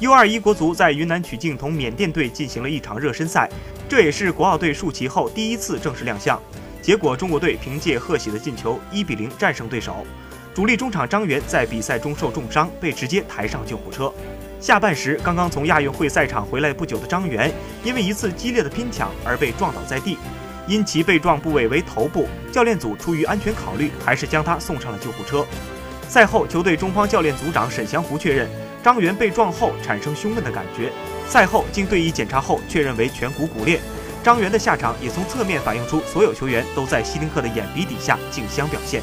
U21 国足在云南曲靖同缅甸队进行了一场热身赛，这也是国奥队竖旗后第一次正式亮相。结果，中国队凭借贺喜的进球，1比0战胜对手。主力中场张元在比赛中受重伤，被直接抬上救护车。下半时，刚刚从亚运会赛场回来不久的张元，因为一次激烈的拼抢而被撞倒在地。因其被撞部位为头部，教练组出于安全考虑，还是将他送上了救护车。赛后，球队中方教练组长沈祥福确认，张元被撞后产生胸闷的感觉。赛后经队医检查后，确认为颧骨骨裂。张元的下场也从侧面反映出，所有球员都在希林克的眼皮底下竞相表现。